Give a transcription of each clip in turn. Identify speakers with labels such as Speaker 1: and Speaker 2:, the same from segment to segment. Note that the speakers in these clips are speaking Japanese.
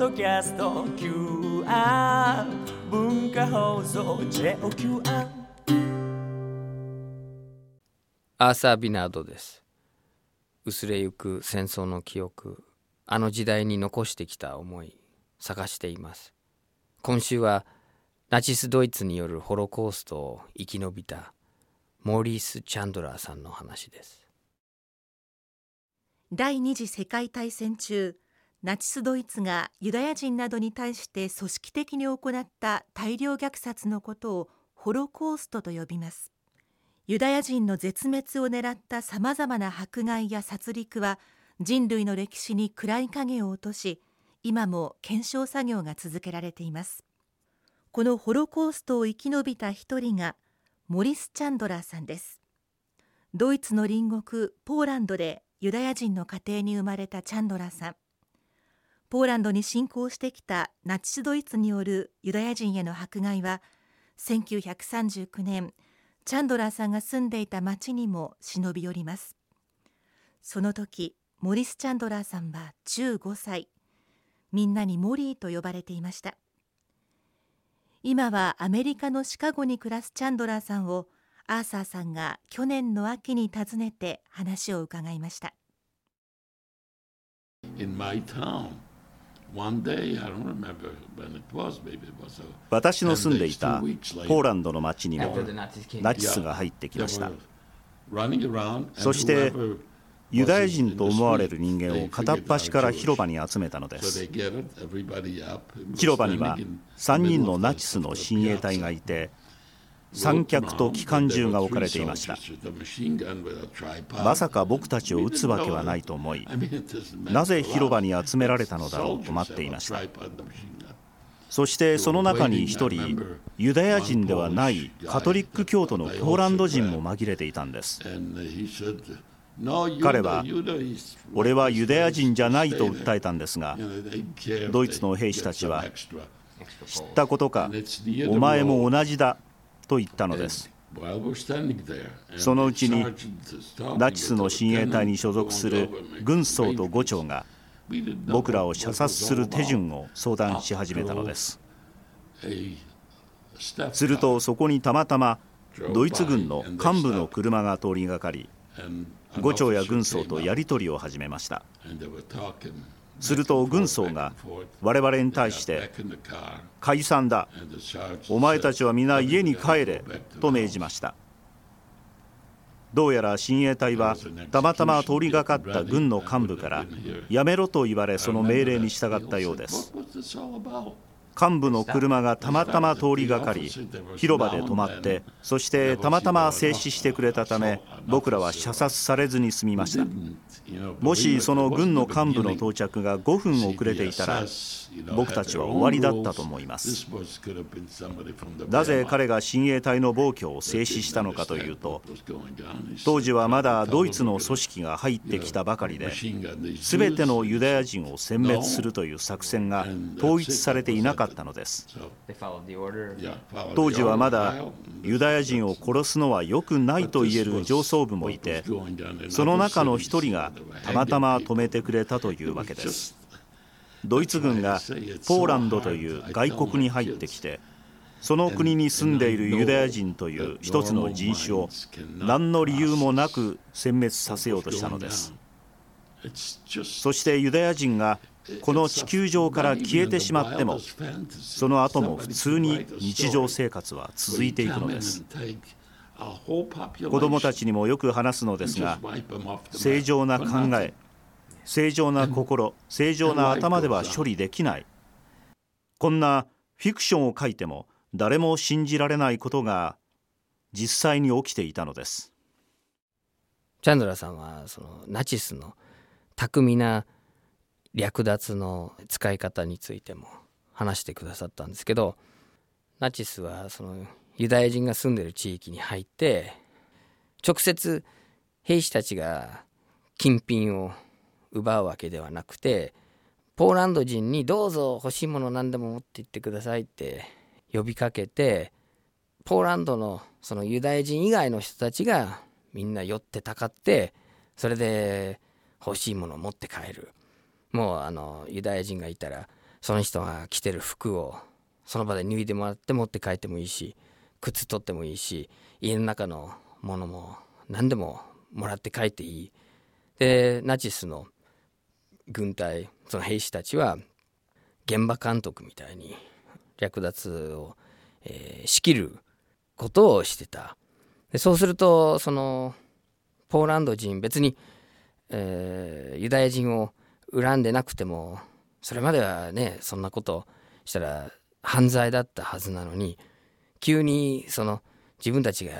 Speaker 1: ドキャスト QR 文化放送 JOQR
Speaker 2: アーサー・ビナードです。薄れゆく戦争の記憶あの時代に残してきた思い探しています。今週はナチスドイツによるホロコーストを生き延びたモーリース・チャンドラーさんの話です。
Speaker 3: 第二次世界大戦中ナチスドイツがユダヤ人などに対して組織的に行った大量虐殺のことをホロコーストと呼びます。ユダヤ人の絶滅を狙ったさまざまな迫害や殺戮は人類の歴史に暗い影を落とし今も検証作業が続けられています。このホロコーストを生き延びた一人がモリス・チャンドラーさんです。ドイツの隣国ポーランドでユダヤ人の家庭に生まれたチャンドラーさん。ポーランドに侵攻してきたナチスドイツによるユダヤ人への迫害は1939年チャンドラーさんが住んでいた町にも忍び寄ります。その時モリス・チャンドラーさんは15歳。みんなにモリーと呼ばれていました。今はアメリカのシカゴに暮らすチャンドラーさんをアーサーさんが去年の秋に訪ねて話を伺いました。
Speaker 4: 私の住んでいたポーランドの町にもナチスが入ってきました。そしてユダヤ人と思われる人間を片っ端から広場に集めたのです。広場には3人のナチスの親衛隊がいて三脚と機関銃が置かれていました。まさか僕たちを撃つわけはないと思いなぜ広場に集められたのだろうと待っていました。そしてその中に一人ユダヤ人ではないカトリック教徒のポーランド人も紛れていたんです。彼は俺はユダヤ人じゃないと訴えたんですがドイツの兵士たちは知ったことかお前も同じだ。と言ったのです。そのうちにナチスの親衛隊に所属する軍曹と伍長が僕らを射殺する手順を相談し始めたのです。するとそこにたまたまドイツ軍の幹部の車が通りがかり伍長や軍曹とやり取りを始めましたすると軍曹が我々に対して解散だ。お前たちは皆家に帰れと命じました。どうやら親衛隊はたまたま通りがかった軍の幹部からやめろと言われその命令に従ったようです幹部の車がたまたま通りがかり広場で止まってそしてたまたま静止してくれたため僕らは射殺されずに済みました。もしその軍の幹部の到着が5分遅れていたら僕たちは終わりだったと思います。なぜ彼が親衛隊の暴挙を制止したのかというと当時はまだドイツの組織が入ってきたばかりで全てのユダヤ人を殲滅するという作戦が統一されていなかったのです。当時はまだユダヤ人を殺すのは良くないと言える上層部もいてその中の一人がたまたま止めてくれたというわけです。ドイツ軍がポーランドという外国に入ってきてその国に住んでいるユダヤ人という一つの人種を何の理由もなく殲滅させようとしたのです。そしてユダヤ人がこの地球上から消えてしまってもその後も普通に日常生活は続いていくのです。子どもたちにもよく話すのですが正常な考え正常な心正常な頭では処理できない。こんなフィクションを書いても誰も信じられないことが実際に起きていたのです。
Speaker 2: チャンドラさんはそのナチスの巧みな略奪の使い方についても話してくださったんですけどナチスはそのユダヤ人が住んでる地域に入って直接兵士たちが金品を奪うわけではなくてポーランド人にどうぞ欲しいもの何でも持って行ってくださいって呼びかけてポーランドのそのユダヤ人以外の人たちがみんな寄ってたかってそれで欲しいものを持って帰る。もうあのユダヤ人がいたらその人が着てる服をその場で脱いでもらって持って帰ってもいいし靴取ってもいいし家の中のものも何でももらって帰っていい。でナチスの軍隊その兵士たちは現場監督みたいに略奪を、えー、仕切ることをしてた。でそうするとそのポーランド人別に、えー、ユダヤ人を恨んでなくてもそれまではねそんなことしたら犯罪だったはずなのに急にその自分たちが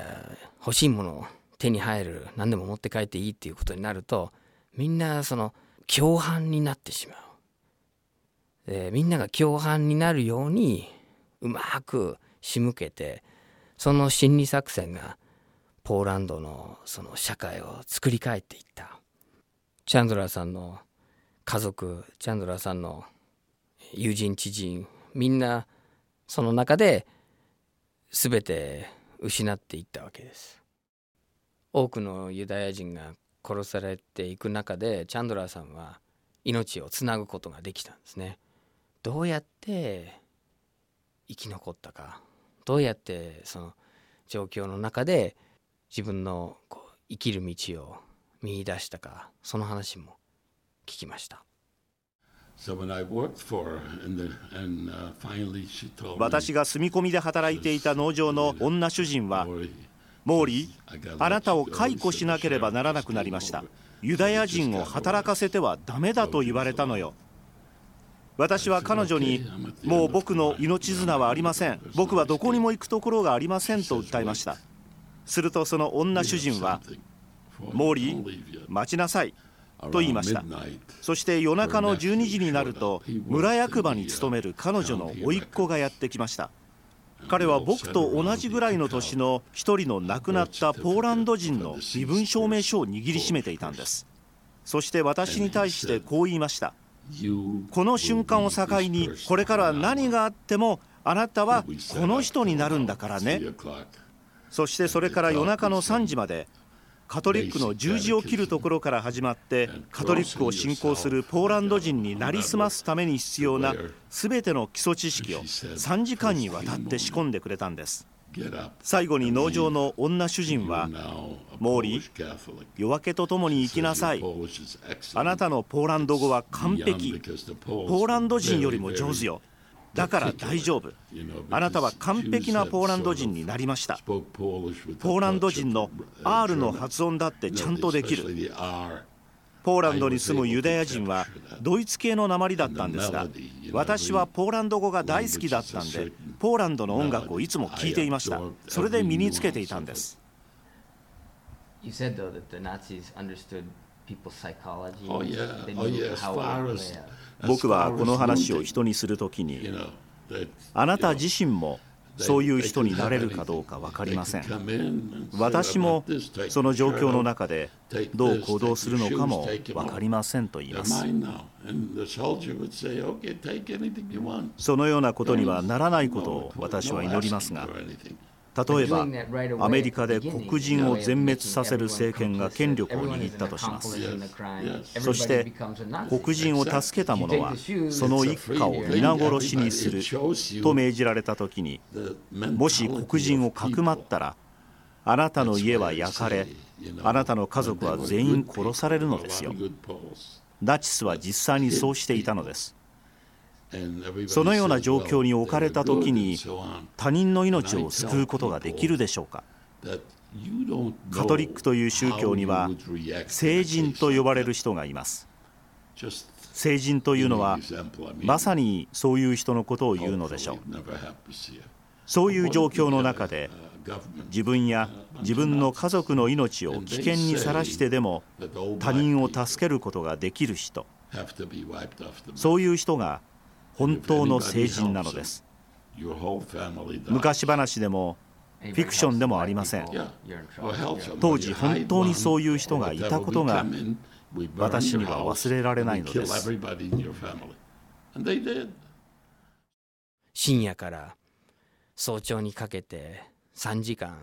Speaker 2: 欲しいものを手に入る何でも持って帰っていいっていうことになるとみんなその共犯になってしまう。でみんなが共犯になるようにうまく仕向けてその心理作戦がポーランドのその社会を作り変えていったチャンドラーさんの家族チャンドラーさんの友人知人みんなその中で全て失っていったわけです。多くのユダヤ人が殺されていく中でチャンドラーさんは命をつなぐことができたんですね。どうやって生き残ったかどうやってその状況の中で自分のこう生きる道を見出したかその話も聞きました。
Speaker 4: 私が住み込みで働いていた農場の女主人はモーリーあなたを解雇しなければならなくなりました。ユダヤ人を働かせてはダメだと言われたのよ。私は彼女にもう僕の命綱はありません。僕はどこにも行くところがありませんと訴えました。するとその女主人はモーリー待ちなさいと言いました。そして夜中の12時になると村役場に勤める彼女の甥っ子がやってきました。彼は僕と同じぐらいの年の一人の亡くなったポーランド人の身分証明書を握りしめていたんです。そして私に対してこう言いました。この瞬間を境にこれから何があってもあなたはこの人になるんだからね。そしてそれから夜中の3時までカトリックの十字を切るところから始まってカトリックを信仰するポーランド人になりすますために必要な全ての基礎知識を3時間にわたって仕込んでくれたんです。最後に農場の女主人はモーリー夜明けとともに行きなさい。あなたのポーランド語は完璧。ポーランド人よりも上手よだから大丈夫。あなたは完璧なポーランド人になりました。ポーランド人の R の発音だってちゃんとできる。ポーランドに住むユダヤ人はドイツ系の鉛だったんですが私はポーランド語が大好きだったんでポーランドの音楽をいつも聴いていました。それで身につけていたんです。
Speaker 2: People's psychology.
Speaker 5: Oh yeah, oh yeah. As far as
Speaker 4: 僕はこの話を人にするときにあなた自身もそういう人になれるかどうか分かりません。私もその状況の中でどう行動するのかも分かりませんと言います。そのようなことにはならないことを私は祈りますが例えばアメリカで黒人を全滅させる政権が権力を握ったとします。そして黒人を助けた者はその一家を皆殺しにすると命じられた時にもし黒人をかくまったらあなたの家は焼かれあなたの家族は全員殺されるのですよ。ナチスは実際にそうしていたのですそのような状況に置かれた時に他人の命を救うことができるでしょうか？カトリックという宗教には聖人と呼ばれる人がいます。聖人というのはまさにそういう人のことを言うのでしょう。そういう状況の中で自分や自分の家族の命を危険にさらしてでも他人を助けることができる人。そういう人が本当の聖人なのです。昔話でもフィクションでもありません。当時本当にそういう人がいたことが私には忘れられないのです。
Speaker 2: 深夜から早朝にかけて3時間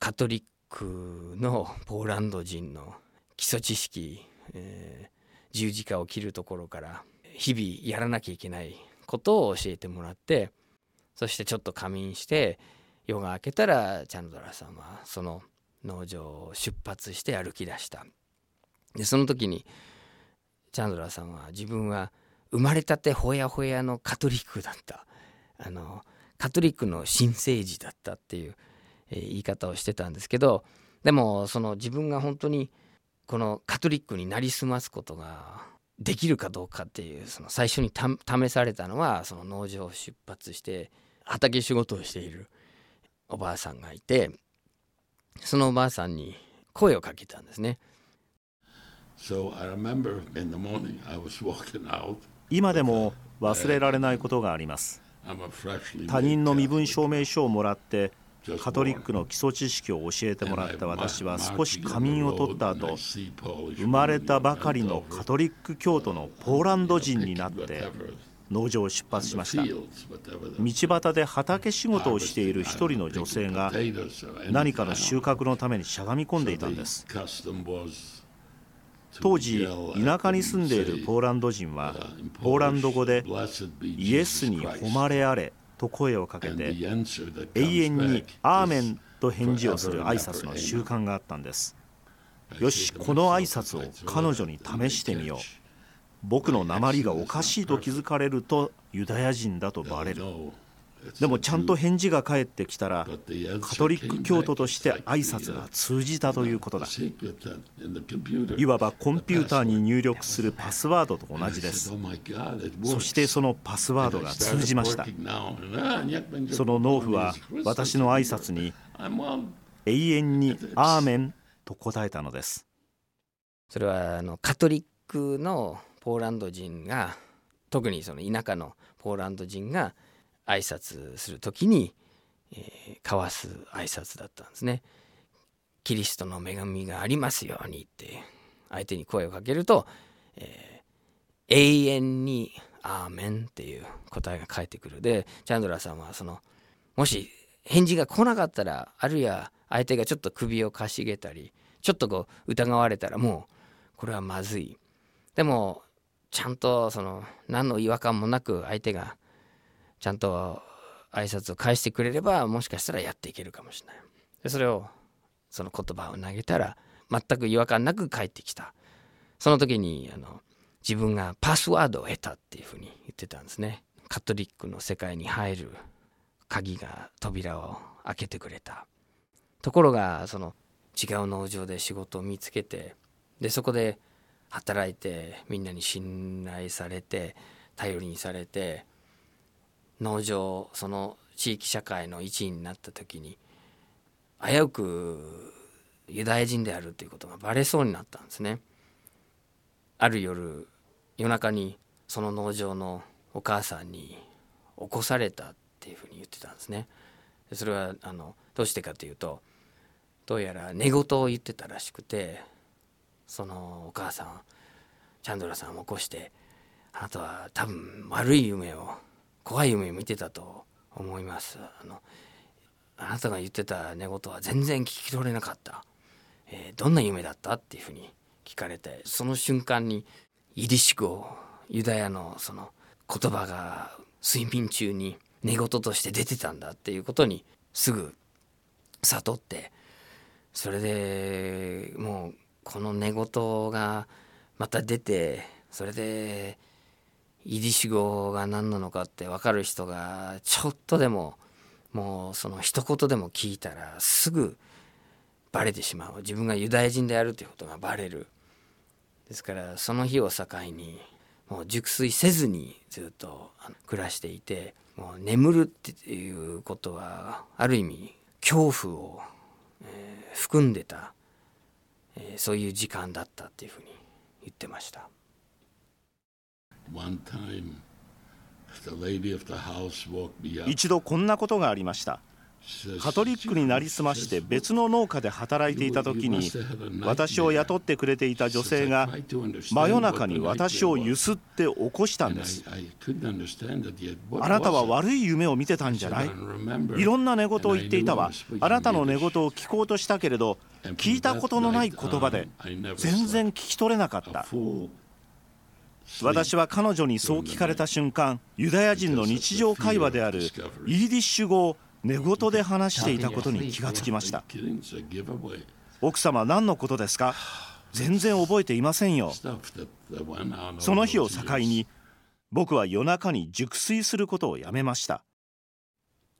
Speaker 2: カトリックのポーランド人の基礎知識、えー、十字架を切るところから日々やらなきゃいけないことを教えてもらってそしてちょっと仮眠して夜が明けたらチャンドラさんはその農場を出発して歩き出した。でその時にチャンドラさんは自分は生まれたてほやほやのカトリックだった。あのカトリックの新生児だったっていう、えー、言い方をしてたんですけどでもその自分が本当にこのカトリックになりすますことができるかどうかっていうその最初に試されたのはその農場を出発して畑仕事をしているおばあさんがいてそのおばあさんに声をかけたんですね。
Speaker 4: 今でも忘れられないことがあります。他人の身分証明書をもらってカトリックの基礎知識を教えてもらった私は少し仮眠を取った後生まれたばかりのカトリック教徒のポーランド人になって農場を出発しました。道端で畑仕事をしている一人の女性が何かの収穫のためにしゃがみ込んでいたんです。当時田舎に住んでいるポーランド人はポーランド語でイエスに誉れあれと声をかけて永遠に「アーメン」と返事をする挨拶の習慣があったんです。よしこの挨拶を彼女に試してみよう。僕の鉛がおかしいと気づかれるとユダヤ人だとバレるでもちゃんと返事が返ってきたらカトリック教徒として挨拶が通じたということだ。いわばコンピューターに入力するパスワードと同じです。そしてそのパスワードが通じました。その農夫は私の挨拶に永遠に「アーメン」と答えたのです。
Speaker 2: それはあのカトリックのポーランド人が特にその田舎のポーランド人が挨拶する時に、えー、交わす挨拶だったんですね。キリストの恵みがありますようにって相手に声をかけると、えー、永遠に「アーメン」っていう答えが返ってくるでチャンドラーさんはそのもし返事が来なかったらあるいは相手がちょっと首をかしげたりちょっとこう疑われたらもうこれはまずいでもちゃんとその何の違和感もなく相手がちゃんと挨拶を返してくれればもしかしたらやっていけるかもしれない。でそれをその言葉を投げたら全く違和感なく返ってきた。その時にあの自分がパスワードを得たっていうふうに言ってたんですね。カトリックの世界に入る鍵が扉を開けてくれた。ところがその違う農場で仕事を見つけてでそこで働いてみんなに信頼されて頼りにされて農場その地域社会の一員になった時に危うくユダヤ人であるということがバレそうになったんですね。ある夜夜中にその農場のお母さんに起こされたっていうふうに言ってたんですね。それはあのどうしてかというとどうやら寝言を言ってたらしくてそのお母さんチャンドラさんを起こしてあなたは多分悪い夢を怖い夢見てたと思います。あのあなたが言ってた寝言は全然聞き取れなかった、えー、どんな夢だったっていうふうに聞かれてその瞬間にイディシ語ユダヤのその言葉が睡眠中に寝言として出てたんだっていうことにすぐ悟ってそれでもうこの寝言がまた出てそれでイディシ語が何なのかって分かる人がちょっとでももうその一言でも聞いたらすぐバレてしまう自分がユダヤ人であるということがバレるですからその日を境にもう熟睡せずにずっと暮らしていてもう眠るっていうことはある意味恐怖を、えー、含んでた、えー、そういう時間だったっていうふうに言ってました。
Speaker 4: 一度こんなことがありました。カトリックになりすまして別の農家で働いていた時に私を雇ってくれていた女性が真夜中に私をゆすって起こしたんです。あなたは悪い夢を見てたんじゃない？いろんな寝言を言っていたわ。あなたの寝言を聞こうとしたけれど聞いたことのない言葉で全然聞き取れなかった私は彼女にそう聞かれた瞬間ユダヤ人の日常会話であるイーディッシュ語を寝言で話していたことに気がつきました。奥様何のことですか？全然覚えていませんよ。その日を境に僕は夜中に熟睡することをやめました。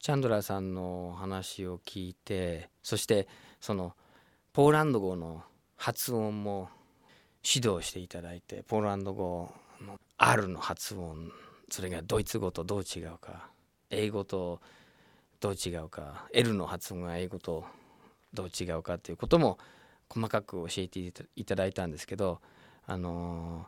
Speaker 2: チャンドラーさんの話を聞いてそしてそのポーランド語の発音も指導していただいてポーランド語の R の発音それがドイツ語とどう違うか英語とどう違うか L の発音が英語とどう違うかということも細かく教えていただいたんですけどあの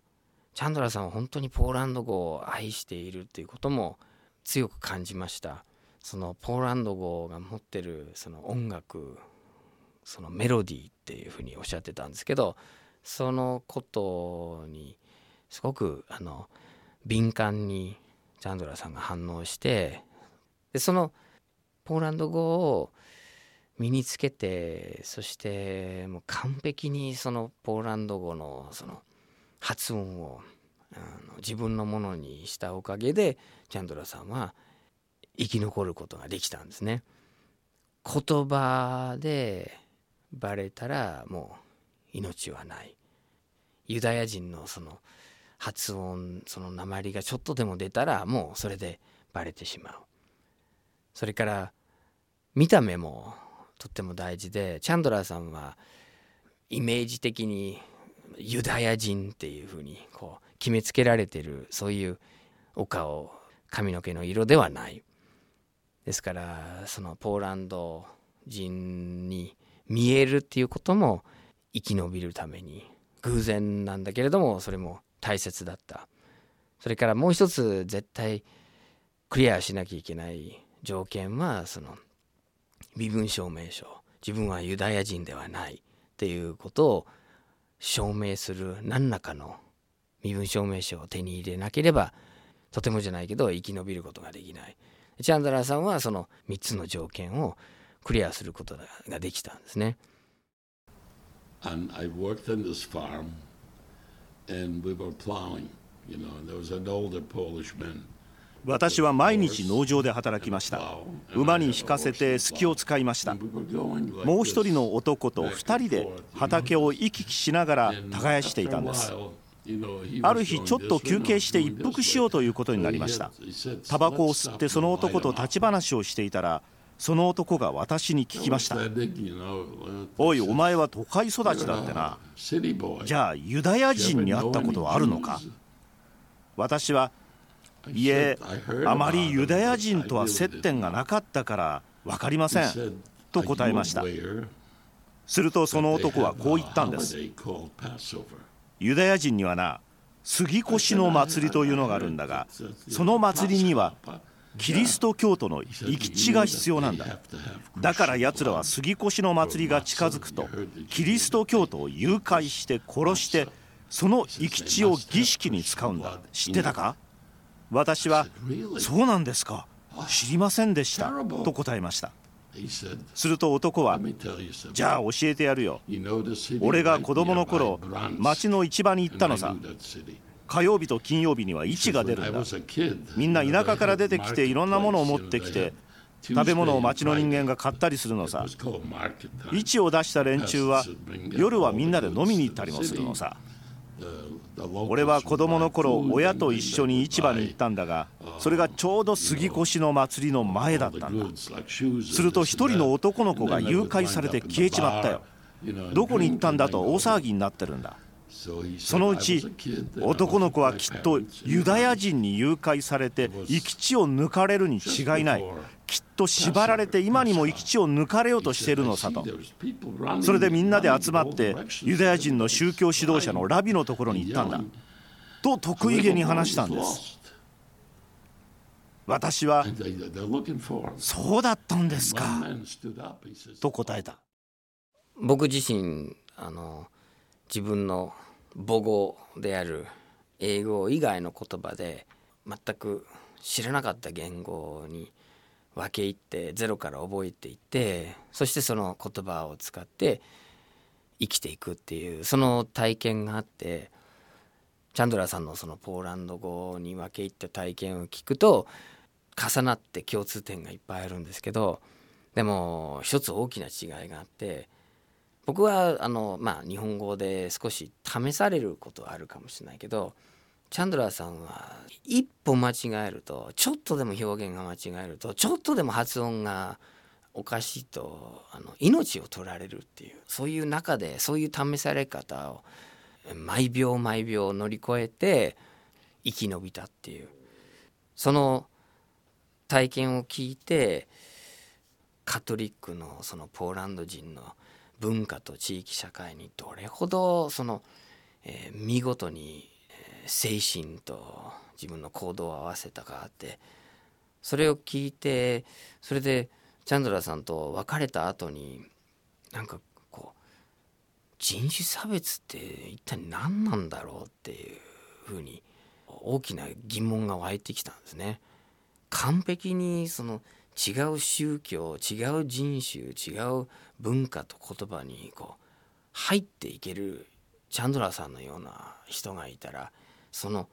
Speaker 2: チャンドラさんは本当にポーランド語を愛しているということも強く感じました。そのポーランド語が持ってるその音楽そのメロディーっていうふうにおっしゃってたんですけどそのことにすごくあの敏感にチャンドラさんが反応してでそのポーランド語を身につけてそしてもう完璧にそのポーランド語のその発音をあの自分のものにしたおかげでチャンドラさんは生き残ることができたんですね。言葉でバレたらもう命はない。ユダヤ人のその発音その鉛がちょっとでも出たらもうそれでバレてしまう。それから見た目もとっても大事でチャンドラーさんはイメージ的にユダヤ人っていうふうにこう決めつけられてるそういうお顔髪の毛の色ではないですからそのポーランド人に見えるっていうことも生き延びるために偶然なんだけれどもそれも大切だった。それからもう一つ絶対クリアしなきゃいけない条件はその身分証明書。自分はユダヤ人ではない。っていうことを証明する何らかの身分証明書を手に入れなければとてもじゃないけど生き延びることができない。チャンドラーさんはその3つの条件をクリアすることができたんですね。
Speaker 6: And I worked in this farm and we were plowing, you know, there was an older Polish man.
Speaker 4: 私は毎日農場で働きました。馬に引かせて隙を使いました。もう一人の男と二人で畑を行き来しながら耕していたんです。ある日ちょっと休憩して一服しようということになりました。タバコを吸ってその男と立ち話をしていたらその男が私に聞きました「おいお前は都会育ちだってな。じゃあユダヤ人に会ったことはあるのか?」私はいえあまりユダヤ人とは接点がなかったから分かりませんと答えました。するとその男はこう言ったんです。ユダヤ人にはな杉越の祭りというのがあるんだがその祭りにはキリスト教徒の生き地が必要なんだ。だから奴らは杉越の祭りが近づくとキリスト教徒を誘拐して殺してその生き地を儀式に使うんだ。知ってたか？私は「そうなんですか。知りませんでした」と答えました。すると男は「じゃあ教えてやるよ。俺が子供の頃町の市場に行ったのさ。火曜日と金曜日には市が出るんだ。みんな田舎から出てきていろんなものを持ってきて食べ物を町の人間が買ったりするのさ。市を出した連中は夜はみんなで飲みに行ったりもするのさ。俺は子供の頃親と一緒に市場に行ったんだがそれがちょうど杉越の祭りの前だったんだ。すると一人の男の子が誘拐されて消えちまったよ。どこに行ったんだと大騒ぎになってるんだそのうち男の子はきっとユダヤ人に誘拐されて生き地を抜かれるに違いない。きっと縛られて今にも生き地を抜かれようとしているのさと。それでみんなで集まってユダヤ人の宗教指導者のラビのところに行ったんだ。と得意げに話したんです。私は「そうだったんですか」と答えた。
Speaker 2: 僕自身あの自分の母語である英語以外の言葉で全く知らなかった言語に分け入ってゼロから覚えていってそしてその言葉を使って生きていくっていうその体験があってチャンドラーさんのそのポーランド語に分け入った体験を聞くと重なって共通点がいっぱいあるんですけどでも一つ大きな違いがあって僕はあの、まあ、日本語で少し試されることはあるかもしれないけどチャンドラーさんは一歩間違えるとちょっとでも表現が間違えるとちょっとでも発音がおかしいとあの命を取られるっていうそういう中でそういう試され方を毎秒毎秒乗り越えて生き延びたっていう。その体験を聞いてカトリックのそのポーランド人の文化と地域社会にどれほどその、えー、見事に、精神と自分の行動を合わせたかってそれを聞いてそれでチャンドラさんと別れた後になんかこう人種差別って一体何なんだろうっていうふうに大きな疑問が湧いてきたんですね。完璧にその違う宗教違う人種違う文化と言葉にこう入っていけるチャンドラーさんのような人がいたらその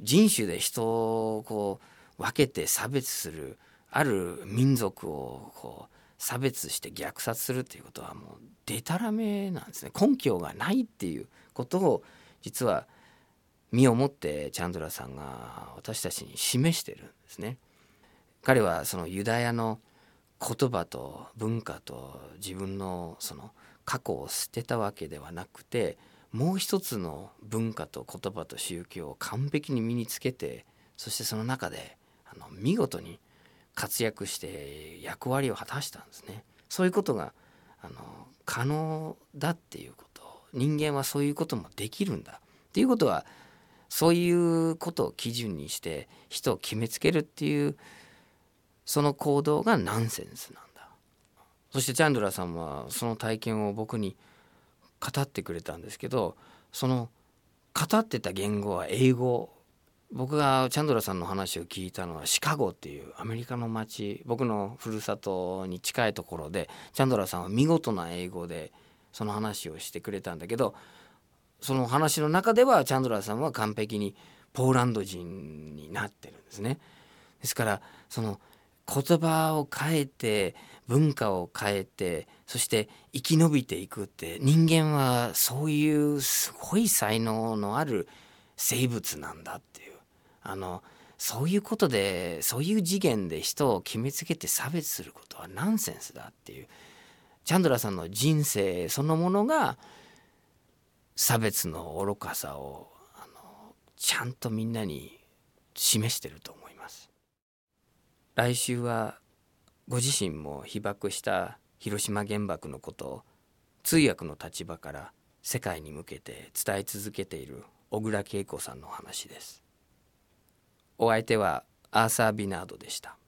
Speaker 2: 人種で人をこう分けて差別するある民族をこう差別して虐殺するっていうことはもうでたらめなんですね根拠がないっていうことを実は身をもってチャンドラさんが私たちに示してるんですね。彼はそのユダヤの言葉と文化と自分のその過去を捨てたわけではなくてもう一つの文化と言葉と宗教を完璧に身につけてそしてその中であの見事に活躍して役割を果たしたんですね。そういうことがあの可能だっていうこと人間はそういうこともできるんだっていうことはそういうことを基準にして人を決めつけるっていうその行動がナンセンスなんだ。そしてチャンドラさんはその体験を僕に語ってくれたんですけどその語ってた言語は英語。僕がチャンドラさんの話を聞いたのはシカゴっていうアメリカの街。僕のふるさとに近いところでチャンドラさんは見事な英語でその話をしてくれたんだけどその話の中ではチャンドラさんは完璧にポーランド人になってるんですね。ですからその言葉を変えて文化を変えてそして生き延びていくって人間はそういうすごい才能のある生物なんだっていうあのそういうことでそういう次元で人を決めつけて差別することはナンセンスだっていうチャンドラさんの人生そのものが差別の愚かさをあのちゃんとみんなに示してると思います。来週はご自身も被爆した広島原爆のことを通訳の立場から世界に向けて伝え続けている小倉恵子さんの話です。お相手はアーサー・ビナードでした。